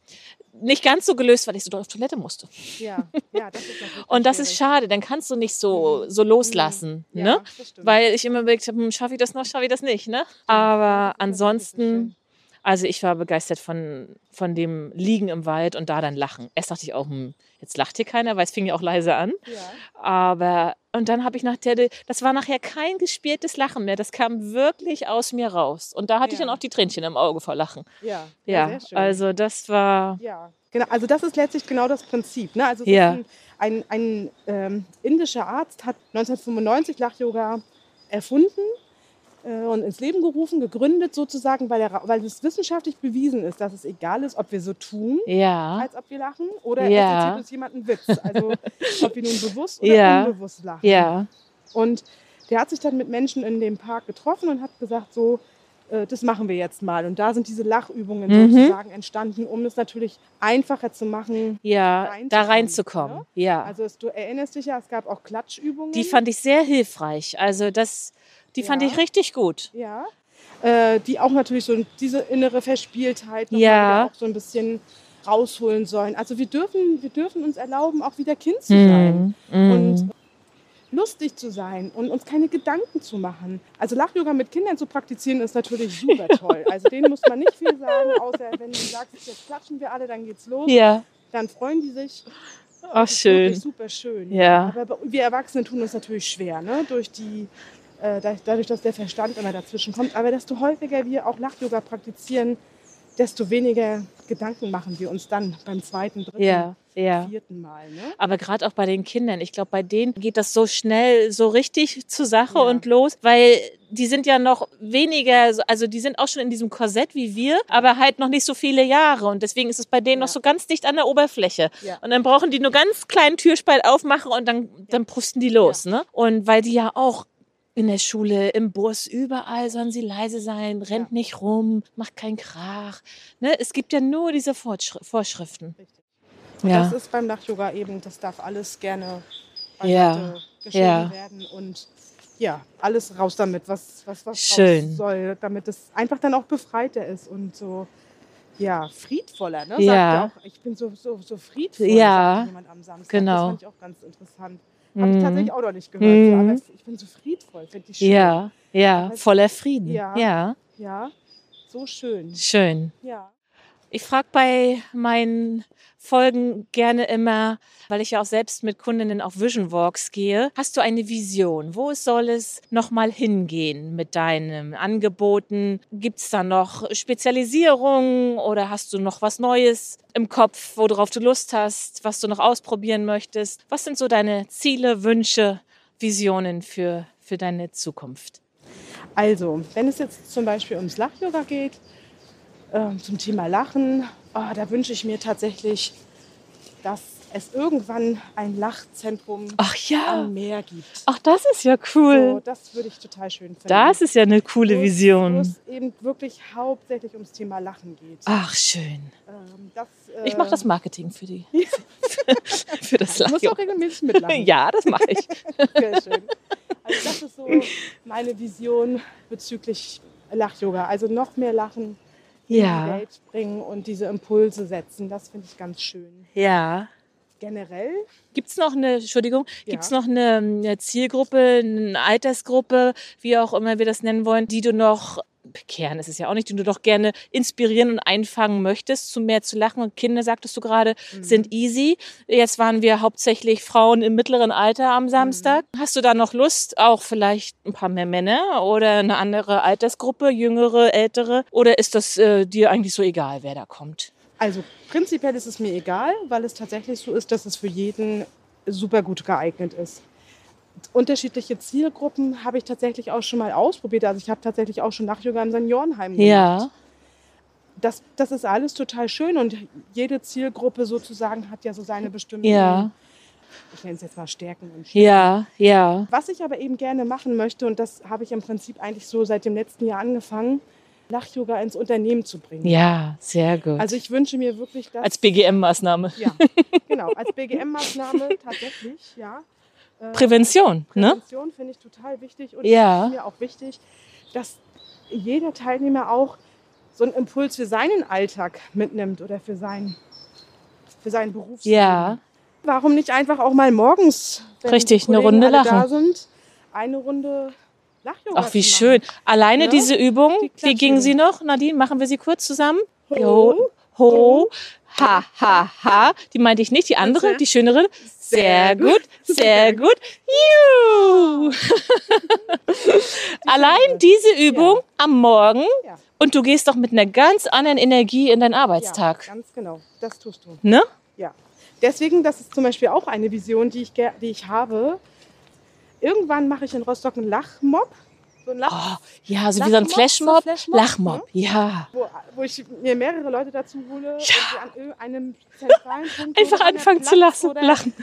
nicht ganz so gelöst, weil ich so doll auf Toilette musste. Ja, ja, das ist Und das ist schwierig. schade, dann kannst du nicht so, so loslassen, Ja, ne? das stimmt. Weil ich immer überlegt habe, hm, schaffe ich das noch, schaffe ich das nicht, ne? Aber ist wirklich so ansonsten, also ich war begeistert von, von dem Liegen im Wald und da dann lachen. Erst dachte ich auch, hm, jetzt lacht hier keiner, weil es fing ja auch leise an. Ja. Aber, und dann habe ich nach der, das war nachher kein gespieltes Lachen mehr. Das kam wirklich aus mir raus. Und da hatte ich Ja. dann auch die Tränchen im Auge vor Lachen. Ja, Ja, sehr schön. also das war, Ja, genau. Also das ist letztlich genau das Prinzip. Ne? Also Ja. ein, ein, ein ähm, indischer Arzt hat 1995 Lach-Yoga erfunden und ins Leben gerufen, gegründet sozusagen, weil, er, weil es wissenschaftlich bewiesen ist, dass es egal ist, ob wir so tun, ja, als ob wir lachen, oder Ja. es uns jemand einen Witz. Also ob wir nun bewusst oder Ja. unbewusst lachen. ja, Und der hat sich dann mit Menschen in dem Park getroffen und hat gesagt, so, äh, das machen wir jetzt mal. Und da sind diese Lachübungen Mhm. sozusagen entstanden, um es natürlich einfacher zu machen. ja, reinzukommen, da reinzukommen. ne? Ja. Also es, du erinnerst dich ja, es gab auch Klatschübungen. Die fand ich sehr hilfreich. Also das, die fand Ja. ich richtig gut. ja, äh, die auch natürlich so diese innere Verspieltheit noch Ja. auch so ein bisschen rausholen sollen. Also wir dürfen, wir dürfen uns erlauben, auch wieder Kind zu Mhm. sein. Mm. und lustig zu sein und uns keine Gedanken zu machen. Also Lach-Yoga mit Kindern zu praktizieren ist natürlich super toll. Also denen muss man nicht viel sagen, außer wenn du sagst, jetzt klatschen wir alle, dann geht's los. ja, Dann freuen die sich. ach Das ist schön. super schön. Ja. Aber wir Erwachsene tun uns natürlich schwer, ne? Durch die äh, da- dadurch, dass der Verstand immer dazwischen kommt. Aber desto häufiger wir auch Lach-Yoga praktizieren, desto weniger Gedanken machen wir uns dann beim zweiten, dritten, Ja, ja. vierten Mal. Ne? Aber gerade auch bei den Kindern, ich glaube, bei denen geht das so schnell, so richtig zur Sache Ja. und los, weil die sind ja noch weniger, so- also die sind auch schon in diesem Korsett wie wir, aber halt noch nicht so viele Jahre und deswegen ist es bei denen Ja. noch so ganz dicht an der Oberfläche. Ja. Und dann brauchen die nur ganz kleinen Türspalt aufmachen und dann, dann pusten die los, ne? Und weil die ja auch in der Schule, im Bus, überall sollen sie leise sein, rennt Ja. nicht rum, macht keinen Krach. Ne? Es gibt ja nur diese Fortschri Vorschriften. Richtig. Und Ja. das ist beim Lach-Yoga eben, das darf alles gerne Ja. geschoben Ja. werden und ja, alles raus damit, was, was, was Schön. raus soll, damit es einfach dann auch befreiter ist und so, ja, friedvoller, ne? Ja. Sagt er auch, ich bin so, so, so friedvoll, Ja. jemand am Samstag. Genau. Das fand ich auch ganz interessant. Habe ich Mhm. tatsächlich auch noch nicht gehört. So, Mhm. aber es- ich bin so friedvoll, finde ich schön. Ja, ja, voller Frieden. Ja. ja. Ja, so schön. schön. Ja. Ich frage bei meinen Folgen gerne immer, weil ich ja auch selbst mit Kundinnen auf Vision Walks gehe, hast du eine Vision? Wo soll es nochmal hingehen mit deinen Angeboten? Gibt es da noch Spezialisierungen oder hast du noch was Neues im Kopf, worauf du Lust hast, was du noch ausprobieren möchtest? Was sind so deine Ziele, Wünsche, Visionen für, für deine Zukunft? Also, wenn es jetzt zum Beispiel ums Lach-Yoga geht, ähm, zum Thema Lachen, oh, da wünsche ich mir tatsächlich, dass es irgendwann ein Lachzentrum Ach ja, am Meer gibt. ach das ist ja So, cool. das würde ich total schön finden. Das ist ja eine coole es- Wo Vision. es eben wirklich hauptsächlich ums Thema Lachen geht. Ach, schön. Ähm, das, äh, Ich mache das Marketing für die. für das Du musst auch regelmäßig mitlachen. Ja, das mache ich. Sehr schön. Also das ist so meine Vision bezüglich Lach-Yoga. Also noch mehr Lachen in die Ja, Welt bringen und diese Impulse setzen. Das finde ich ganz schön. ja. Generell, Gibt es noch eine, Entschuldigung, Ja. gibt es noch eine, eine Zielgruppe, eine Altersgruppe, wie auch immer wir das nennen wollen, die du noch, bekehren ist es ja auch nicht, die du doch gerne inspirieren und einfangen möchtest, zu mehr zu lachen? Und Kinder, sagtest du gerade, Mhm. sind easy. Jetzt waren wir hauptsächlich Frauen im mittleren Alter am Samstag. Hast du da noch Lust, auch vielleicht ein paar mehr Männer oder eine andere Altersgruppe, jüngere, ältere? Oder ist das äh, dir eigentlich so egal, wer da kommt? also prinzipiell ist es mir egal, weil es tatsächlich so ist, dass es für jeden super gut geeignet ist. Unterschiedliche Zielgruppen habe ich tatsächlich auch schon mal ausprobiert. Also ich habe tatsächlich auch schon Lach-Yoga im Seniorenheim gemacht. Ja, Das, das ist alles total schön und jede Zielgruppe sozusagen hat ja so seine bestimmten, ja, ich nenne es jetzt mal Stärken und Schwächen. ja, ja. Was ich aber eben gerne machen möchte, und das habe ich im Prinzip eigentlich so seit dem letzten Jahr angefangen, Lach-Yoga ins Unternehmen zu bringen. Ja, sehr gut. Also ich wünsche mir wirklich, dass... Als BGM-Maßnahme. ja, genau, als BGM-Maßnahme tatsächlich, ja. Äh, Prävention, ne? Prävention finde ich total wichtig und Ja. mir auch wichtig, dass jeder Teilnehmer auch so einen Impuls für seinen Alltag mitnimmt oder für, sein, für seinen Beruf. Ja, Warum nicht einfach auch mal morgens, wenn Richtig, eine Runde lachen. sind, eine Runde Lach-Yoga ach wie schön. Alleine Ja? diese Übung, Die wie ging sie noch? Nadine, machen wir sie kurz zusammen? Ho, Jo, ho, ha, ha, ha. Die meinte ich nicht, die andere, die schönere. Sehr gut, sehr gut. Juhu. Allein diese Übung am Morgen Ja. und du gehst doch mit einer ganz anderen Energie in deinen Ja, Arbeitstag. ganz genau, das tust du. Ne? Ja. Deswegen, das ist zum Beispiel auch eine Vision, die ich, die ich habe. Irgendwann mache ich in Rostock einen Lachmob. So einen Lach, Oh, ja, so wie so ein Flashmob. Flashmob, Lachmob, ja. wo, wo ich mir mehrere Leute dazu hole wir an irgendeinem zentralen Punkt Einfach anfangen zu Platz lachen. lachen.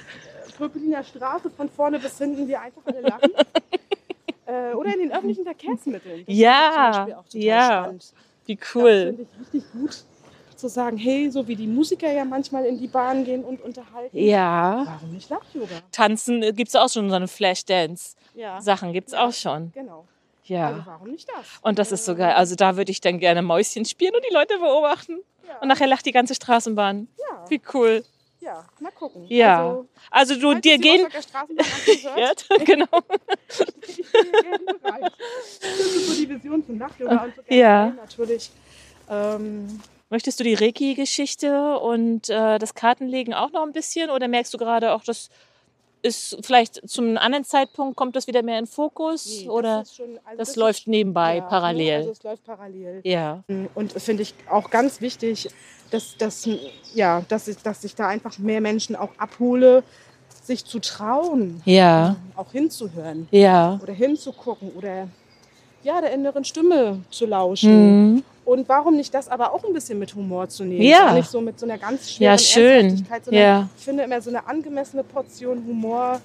Pöpeliner Straße von vorne bis hinten, die einfach alle lachen. äh, oder in den öffentlichen Verkehrsmitteln. Das Ja, ja. spannend. Wie Das cool. finde ich richtig gut zu sagen, hey, so wie die Musiker ja manchmal in die Bahn gehen und unterhalten. Ja. Warum nicht Lach-Yoga? Tanzen gibt es auch schon, so eine Flashdance-Sachen Ja, gibt es Ja. auch schon. genau. Ja. Also warum nicht das? Und das ist so geil. Also da würde ich dann gerne Mäuschen spielen und die Leute beobachten. Ja, Und nachher lacht die ganze Straßenbahn. ja, Wie cool. ja, mal gucken. Ja. Also, Also du, dir gehen... Ja, genau. ich bin bereit. Das ist so die Vision zum Lach-Yoga und so Ja. generell natürlich. Ähm, Möchtest du die Reiki-Geschichte und äh, das Kartenlegen auch noch ein bisschen? Oder merkst du gerade auch, das ist vielleicht zum anderen Zeitpunkt, kommt das wieder mehr in Fokus? nee, oder das, schon, also das, ist- läuft nebenbei, ja, ne, parallel? Also es läuft parallel. ja. Und finde ich auch ganz wichtig, dass, dass, ja, dass, ich, dass ich da einfach mehr Menschen auch abhole, sich zu trauen, Ja. auch hinzuhören Ja. oder hinzugucken oder ja, der inneren Stimme zu lauschen. Mhm. Und warum nicht das aber auch ein bisschen mit Humor zu nehmen? Ja. Nicht so mit so einer ganz schweren Ja, schön. Ja. ich finde immer so eine angemessene Portion Humor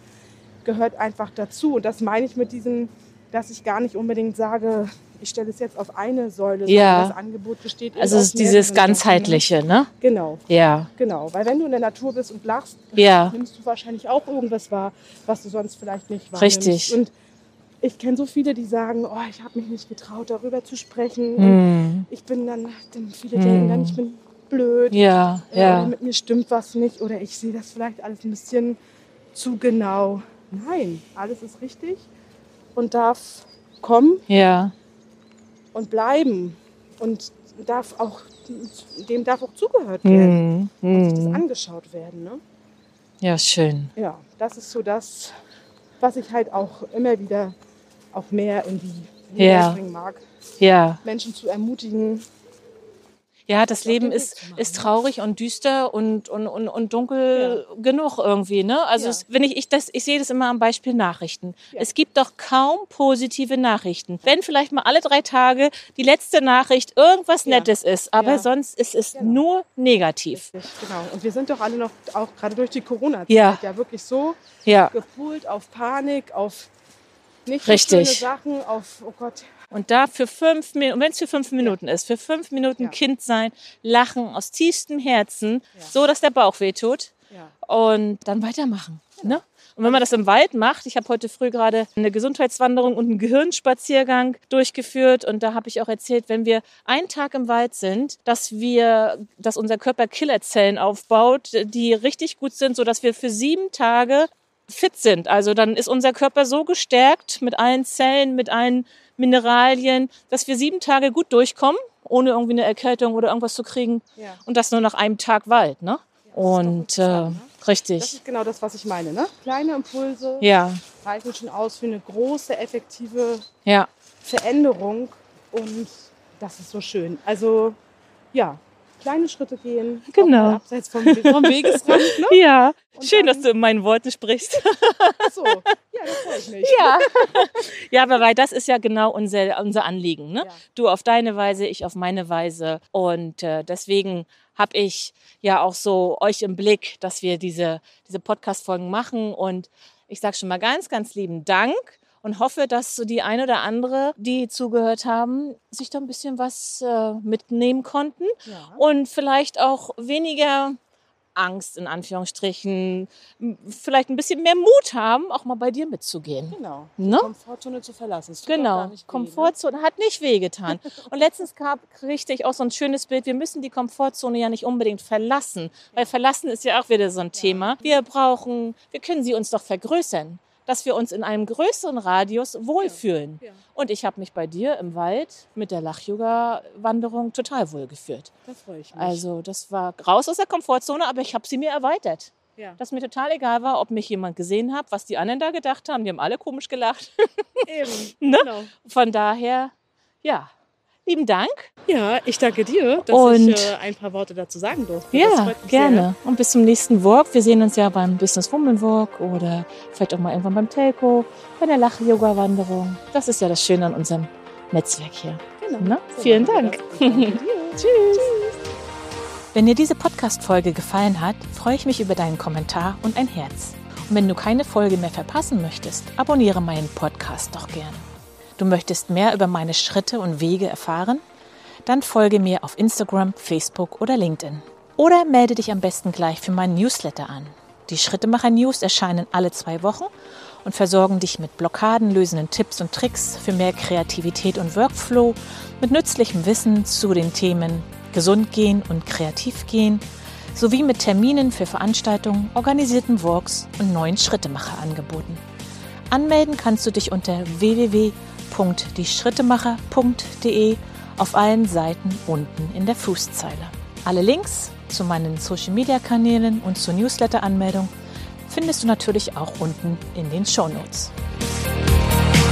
gehört einfach dazu. Und das meine ich mit diesem dass ich gar nicht unbedingt sage, ich stelle es jetzt auf eine Säule, Ja. sondern das Angebot besteht Also es ist dieses mehreren ganzheitliche, ne? Genau, Ja, genau. Weil wenn du in der Natur bist und lachst, Ja. nimmst du wahrscheinlich auch irgendwas wahr, was du sonst vielleicht nicht wahrnimmst. Richtig. Und ich kenne so viele, die sagen, oh, ich habe mich nicht getraut, darüber zu sprechen. Hm. ich bin dann, dann viele denken dann, ich bin blöd. ja, Äh, ja. mit mir stimmt was nicht oder ich sehe das vielleicht alles ein bisschen zu genau. Nein, alles ist richtig und darf kommen Ja, und bleiben und darf auch, dem darf auch zugehört werden hm. und sich das angeschaut werden. Ne? ja, schön. Ja, das ist so das, was ich halt auch immer wieder auch mehr in die Linie Ja. bringen mag. Ja. Menschen zu ermutigen. Ja, das Leben ist, ist ne? traurig und düster und, und, und, und dunkel genug irgendwie. Ne? Also Ja. es, wenn ich, ich, das, ich sehe das immer am Beispiel Nachrichten. Ja. Es gibt doch kaum positive Nachrichten. Wenn vielleicht mal alle drei Tage die letzte Nachricht irgendwas Ja. Nettes ist, aber Ja. sonst ist es Genau. nur negativ. Richtig, genau. Und wir sind doch alle noch, auch gerade durch die Corona-Zeit, Ja. ja. wirklich so Ja. gepoolt auf Panik, auf nicht Richtig. Sachen, auf, oh Gott, Und da für fünf Minuten, wenn es für fünf Minuten ist, für fünf Minuten Ja. Kind sein, lachen aus tiefstem Herzen, Ja. so dass der Bauch wehtut. ja. und dann weitermachen. Genau. Ne? Und wenn man das im Wald macht, ich habe heute früh gerade eine Gesundheitswanderung und einen Gehirnspaziergang durchgeführt und da habe ich auch erzählt, wenn wir einen Tag im Wald sind, dass wir, dass unser Körper Killerzellen aufbaut, die richtig gut sind, so dass wir für sieben Tage fit sind. Also dann ist unser Körper so gestärkt mit allen Zellen, mit allen Mineralien, dass wir sieben Tage gut durchkommen, ohne irgendwie eine Erkältung oder irgendwas zu kriegen. Ja. Und das nur nach einem Tag Wald, ne? Und interessant, äh, ne? Das richtig. ist genau das, was ich meine. Ne? Kleine Impulse Ja, reichen schon aus für eine große, effektive ja, Veränderung. Und das ist so schön. Also, ja, kleine Schritte gehen. Genau. Abseits vom, vom Wegesrand. Ne? ja. Und Schön, dass du in meinen Worten sprichst. So, ja, da freue ich mich. ja. ja, aber weil das ist ja genau unser, unser Anliegen. Ne? Ja. Du auf deine Weise, ich auf meine Weise. Und äh, deswegen habe ich ja auch so euch im Blick, dass wir diese, diese Podcast-Folgen machen. Und ich sage schon mal ganz, ganz lieben Dank und hoffe, dass so die ein oder andere, die zugehört haben, sich da ein bisschen was äh, mitnehmen konnten. Ja. und vielleicht auch weniger Angst in Anführungsstrichen, vielleicht ein bisschen mehr Mut haben, auch mal bei dir mitzugehen. Genau. Ne? Die Komfortzone zu verlassen. Genau, nicht weh, ne? Komfortzone hat nicht wehgetan. Und letztens gab, kriegte ich auch so ein schönes Bild, wir müssen die Komfortzone ja nicht unbedingt verlassen, weil verlassen ist ja auch wieder so ein Thema. Wir brauchen, wir können sie uns doch vergrößern, dass wir uns in einem größeren Radius wohlfühlen. Ja, Und ich habe mich bei dir im Wald mit der Lach-Yoga-Wanderung total wohlgefühlt. da freue ich mich. Also das war raus aus der Komfortzone, aber ich habe sie mir erweitert. ja. Dass mir total egal war, ob mich jemand gesehen hat, was die anderen da gedacht haben. Die haben alle komisch gelacht. Eben. Ne? Genau. Von daher, ja, lieben Dank. Ja, ich danke dir, dass Und- ich äh, ein paar Worte dazu sagen durfte. Ja, gerne. Und bis zum nächsten Walk. Wir sehen uns ja beim Business Woman Walk oder vielleicht auch mal irgendwann beim Telco, bei der Lach-Yoga-Wanderung. Das ist ja das Schöne an unserem Netzwerk hier. Sehr. Genau. Ne? So Vielen Dank. dir. Tschüss. Wenn dir diese Podcast-Folge gefallen hat, freue ich mich über deinen Kommentar und ein Herz. Und wenn du keine Folge mehr verpassen möchtest, abonniere meinen Podcast doch gern. Du möchtest mehr über meine Schritte und Wege erfahren? Dann folge mir auf Instagram, Facebook oder LinkedIn. Oder melde dich am besten gleich für meinen Newsletter an. Die Schrittemacher News erscheinen alle zwei Wochen und versorgen dich mit blockadenlösenden Tipps und Tricks für mehr Kreativität und Workflow, mit nützlichem Wissen zu den Themen Gesund gehen und kreativ gehen, sowie mit Terminen für Veranstaltungen, organisierten Walks und neuen Schrittemacher-Angeboten. Anmelden kannst du dich unter www.dieschrittemacher.de auf allen Seiten unten in der Fußzeile. Alle Links zu meinen Social-Media-Kanälen und zur Newsletter-Anmeldung findest du natürlich auch unten in den Shownotes. Notes.